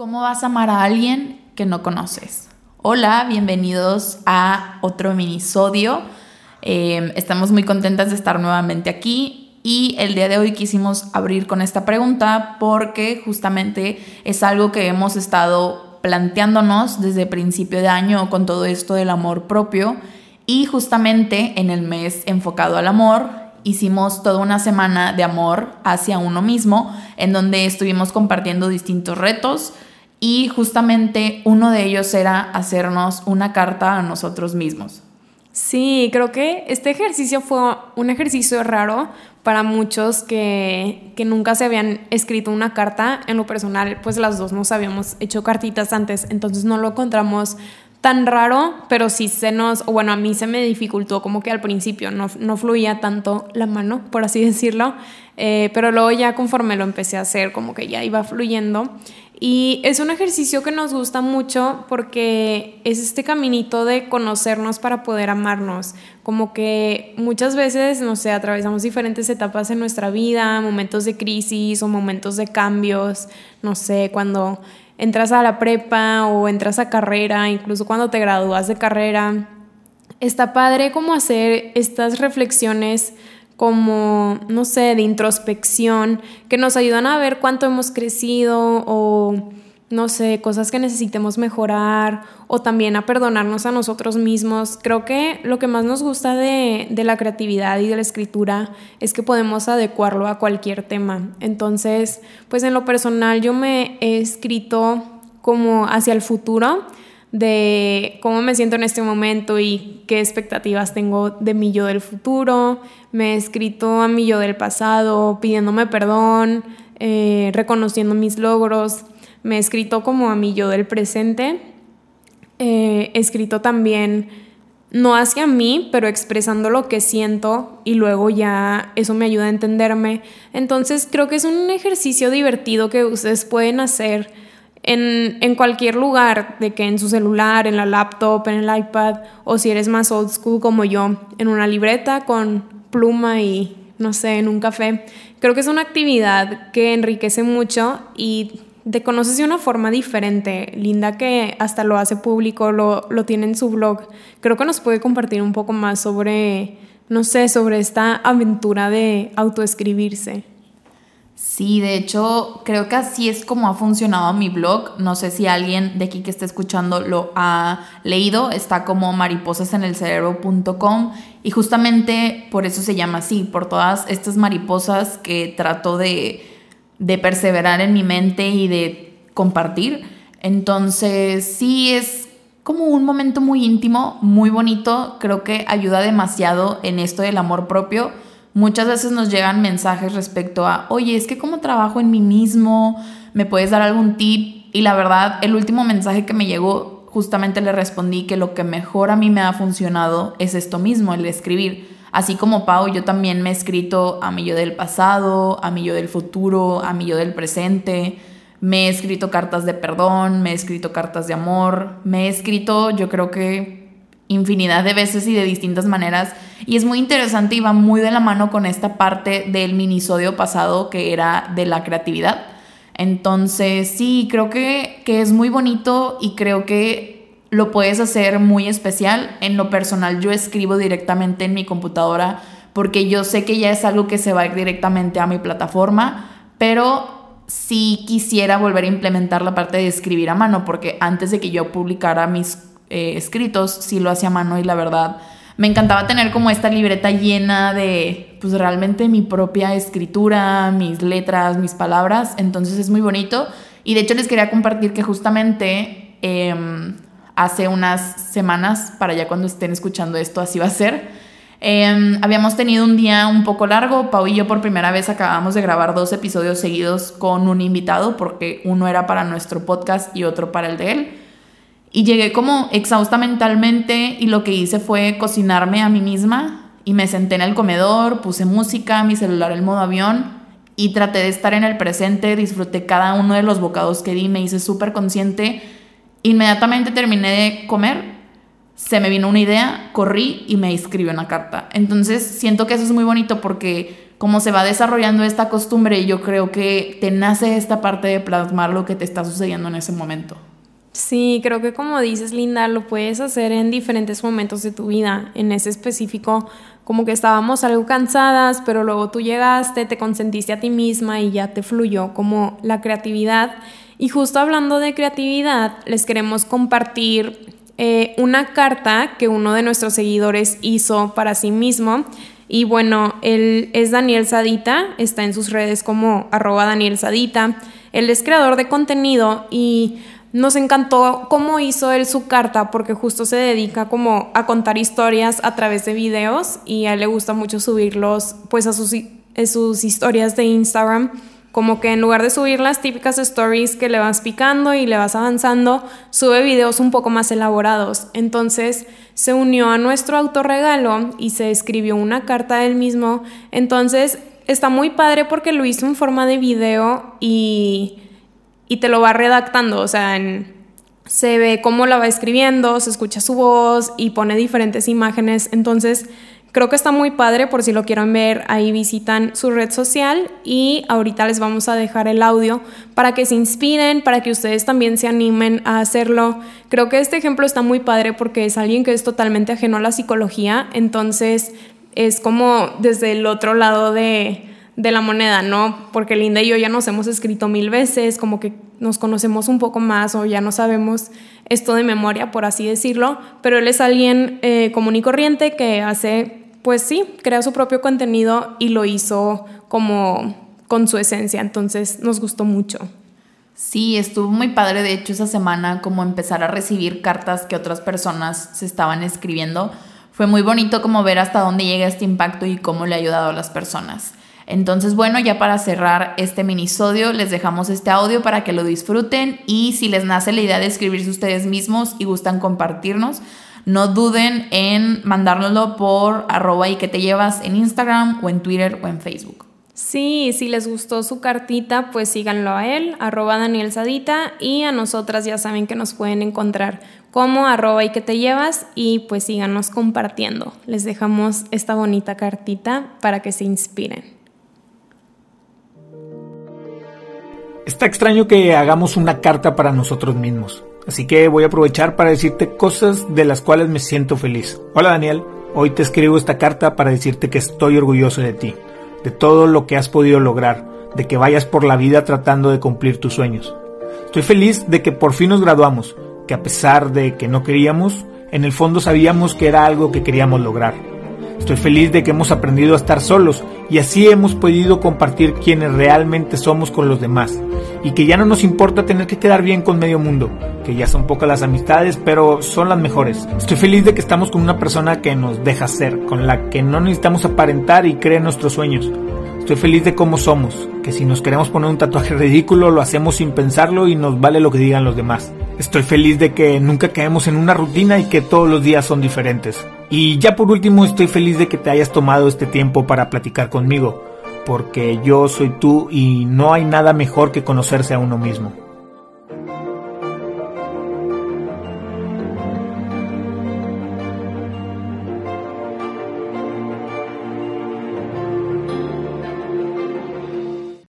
¿Cómo vas a amar a alguien que no conoces? Hola, bienvenidos a otro minisodio. Eh, estamos muy contentas de estar nuevamente aquí y el día de hoy quisimos abrir con esta pregunta porque justamente es algo que hemos estado planteándonos desde principio de año con todo esto del amor propio y justamente en el mes enfocado al amor hicimos toda una semana de amor hacia uno mismo en donde estuvimos compartiendo distintos retos y justamente uno de ellos era hacernos una carta a nosotros mismos. Sí, creo que este ejercicio fue un ejercicio raro para muchos que, que, nunca se habían escrito una carta. En lo personal, pues las dos nos habíamos hecho cartitas antes, entonces no lo encontramos tan raro, pero sí se nos, bueno, a mí se me dificultó como que al principio no, no fluía tanto la mano, por así decirlo, eh, pero luego ya conforme lo empecé a hacer, como que ya iba fluyendo. Y es un ejercicio que nos gusta mucho porque es este caminito de conocernos para poder amarnos. Como que muchas veces, no sé, atravesamos diferentes etapas en nuestra vida, momentos de crisis o momentos de cambios, no sé, cuando entras a la prepa o entras a carrera, incluso cuando te gradúas de carrera. Está padre como hacer estas reflexiones como, no sé, de introspección, que nos ayudan a ver cuánto hemos crecido o, no sé, cosas que necesitemos mejorar o también a perdonarnos a nosotros mismos. Creo que lo que más nos gusta de, de la creatividad y de la escritura es que podemos adecuarlo a cualquier tema. Entonces, pues en lo personal yo me he escrito como hacia el futuro de cómo me siento en este momento y qué expectativas tengo de mi yo del futuro. Me he escrito a mi yo del pasado pidiéndome perdón, eh, reconociendo mis logros. Me he escrito como a mi yo del presente. Eh, he escrito también no hacia mí, pero expresando lo que siento y luego ya eso me ayuda a entenderme. Entonces creo que es un ejercicio divertido que ustedes pueden hacer en, cualquier lugar, de que en su celular, en la laptop, en el iPad, o si eres más old school como yo, en una libreta con pluma y, no sé, en un café. Creo que es una actividad que enriquece mucho y te conoces de una forma diferente. Linda que hasta lo hace público, lo, lo tiene en su blog. Creo que nos puede compartir un poco más sobre, no sé, sobre esta aventura de autoescribirse. Sí, de hecho, creo que así es como ha funcionado mi blog. No sé si alguien de aquí que esté escuchando lo ha leído. Está como mariposasenelcerebro.com y justamente por eso se llama así, por todas estas mariposas que trato de, de perseverar en mi mente y de compartir. Entonces, sí es como un momento muy íntimo, muy bonito. Creo que ayuda demasiado en esto del amor propio Muchas veces nos llegan mensajes respecto a, oye, es que como trabajo en mí mismo, me puedes dar algún tip. Y la verdad, el último mensaje que me llegó, justamente le respondí que lo que mejor a mí me ha funcionado es esto mismo, el escribir. Así como Pau, yo también me he escrito a mi yo del pasado, a mi yo del futuro, a mi yo del presente. Me he escrito cartas de perdón, me he escrito cartas de amor, me he escrito, yo creo que infinidad de veces y de distintas maneras. Y es muy interesante y va muy de la mano con esta parte del minisodio pasado que era de la creatividad. Entonces, sí, creo que, que es muy bonito y creo que lo puedes hacer muy especial. En lo personal, yo escribo directamente en mi computadora porque yo sé que ya es algo que se va a ir directamente a mi plataforma, pero sí quisiera volver a implementar la parte de escribir a mano, porque antes de que yo publicara mis eh, escritos, sí lo hacía a mano y la verdad me encantaba tener como esta libreta llena de pues realmente mi propia escritura, mis letras, mis palabras, entonces es muy bonito. Y de hecho les quería compartir que justamente em, hace unas semanas, para ya cuando estén escuchando esto así va a ser, em, habíamos tenido un día un poco largo, Pau y yo por primera vez acabamos de grabar dos episodios seguidos con un invitado porque uno era para nuestro podcast y otro para el de él. Y llegué como exhausta mentalmente y lo que hice fue cocinarme a mí misma y me senté en el comedor, puse música, mi celular en modo avión y traté de estar en el presente, disfruté cada uno de los bocados que di, me hice súper consciente. Inmediatamente terminé de comer, se me vino una idea, corrí y me escribí una carta. Entonces siento que eso es muy bonito porque como se va desarrollando esta costumbre, yo creo que te nace esta parte de plasmar lo que te está sucediendo en ese momento. Sí, creo que como dices, Linda, lo puedes hacer en diferentes momentos de tu vida. En ese específico, como que estábamos algo cansadas, pero luego tú llegaste, te consentiste a ti misma y ya te fluyó como la creatividad. Y justo hablando de creatividad, les queremos compartir eh, una carta que uno de nuestros seguidores hizo para sí mismo. Y bueno, él es Daniel Sadita, está en sus redes como arroba Daniel Sadita. Él es creador de contenido y nos encantó cómo hizo él su carta porque justo se dedica como a contar historias a través de videos y a él le gusta mucho subirlos pues a sus, a sus historias de Instagram. Como que en lugar de subir las típicas stories que le vas picando y le vas avanzando, sube videos un poco más elaborados. Entonces se unió a nuestro autorregalo y se escribió una carta él mismo. Entonces está muy padre porque lo hizo en forma de video y y te lo va redactando, o sea, se ve cómo la va escribiendo, se escucha su voz y pone diferentes imágenes, entonces creo que está muy padre por si lo quieren ver, ahí visitan su red social y ahorita les vamos a dejar el audio para que se inspiren, para que ustedes también se animen a hacerlo. Creo que este ejemplo está muy padre porque es alguien que es totalmente ajeno a la psicología, entonces es como desde el otro lado de de la moneda, ¿no? Porque Linda y yo ya nos hemos escrito mil veces, como que nos conocemos un poco más o ya no sabemos esto de memoria, por así decirlo, pero él es alguien eh, común y corriente que hace, pues sí, crea su propio contenido y lo hizo como con su esencia, entonces nos gustó mucho. Sí, estuvo muy padre, de hecho, esa semana como empezar a recibir cartas que otras personas se estaban escribiendo. Fue muy bonito como ver hasta dónde llega este impacto y cómo le ha ayudado a las personas. Entonces, bueno, ya para cerrar este minisodio, les dejamos este audio para que lo disfruten y si les nace la idea de escribirse ustedes mismos y gustan compartirnos, no duden en mandárnoslo por arroba y que te llevas en Instagram o en Twitter o en Facebook. Sí, si les gustó su cartita, pues síganlo a él, arroba Daniel Sadita, y a nosotras ya saben que nos pueden encontrar como arroba y que te llevas, y pues síganos compartiendo. Les dejamos esta bonita cartita para que se inspiren. Está extraño que hagamos una carta para nosotros mismos, así que voy a aprovechar para decirte cosas de las cuales me siento feliz. Hola Daniel, hoy te escribo esta carta para decirte que estoy orgulloso de ti, de todo lo que has podido lograr, de que vayas por la vida tratando de cumplir tus sueños. Estoy feliz de que por fin nos graduamos, que a pesar de que no queríamos, en el fondo sabíamos que era algo que queríamos lograr. Estoy feliz de que hemos aprendido a estar solos y así hemos podido compartir quienes realmente somos con los demás y que ya no nos importa tener que quedar bien con medio mundo, que ya son pocas las amistades, pero son las mejores. Estoy feliz de que estamos con una persona que nos deja ser, con la que no necesitamos aparentar y cree en nuestros sueños. Estoy feliz de cómo somos, que si nos queremos poner un tatuaje ridículo lo hacemos sin pensarlo y nos vale lo que digan los demás. Estoy feliz de que nunca caemos en una rutina y que todos los días son diferentes. Y ya por último estoy feliz de que te hayas tomado este tiempo para platicar conmigo, porque yo soy tú y no hay nada mejor que conocerse a uno mismo.